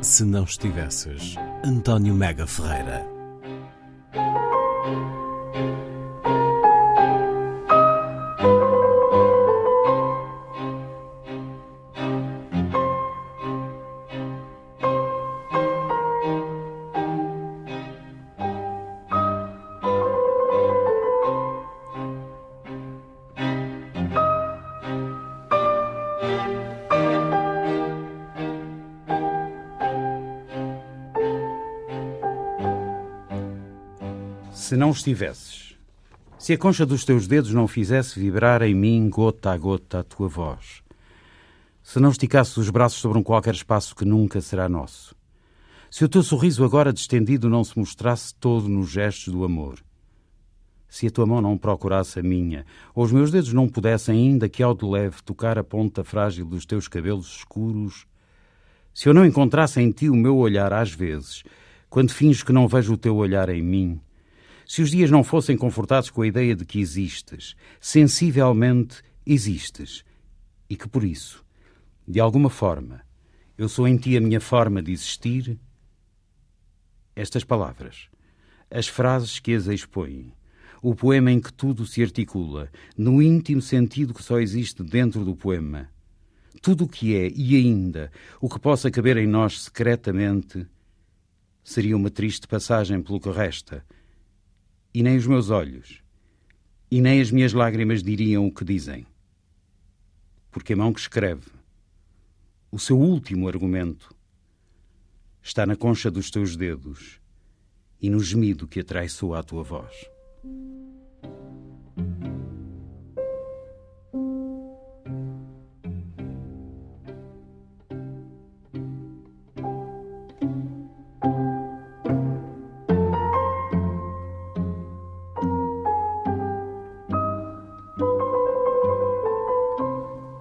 Se não estivesses, António Mega Ferreira. Se não estivesses, se a concha dos teus dedos não fizesse vibrar em mim gota a gota a tua voz, se não esticasses os braços sobre um qualquer espaço que nunca será nosso, se o teu sorriso agora distendido não se mostrasse todo nos gestos do amor, se a tua mão não procurasse a minha, ou os meus dedos não pudessem, ainda que ao de leve, tocar a ponta frágil dos teus cabelos escuros, se eu não encontrasse em ti o meu olhar às vezes, quando finges que não vejo o teu olhar em mim, se os dias não fossem confortados com a ideia de que existes, sensivelmente existes, e que por isso, de alguma forma, eu sou em ti a minha forma de existir, estas palavras, as frases que as expõem, o poema em que tudo se articula, no íntimo sentido que só existe dentro do poema, tudo o que é e ainda o que possa caber em nós secretamente, seria uma triste passagem pelo que resta e nem os meus olhos, e nem as minhas lágrimas diriam o que dizem. Porque a mão que escreve, o seu último argumento, está na concha dos teus dedos e no gemido que atraiçoa a tua voz.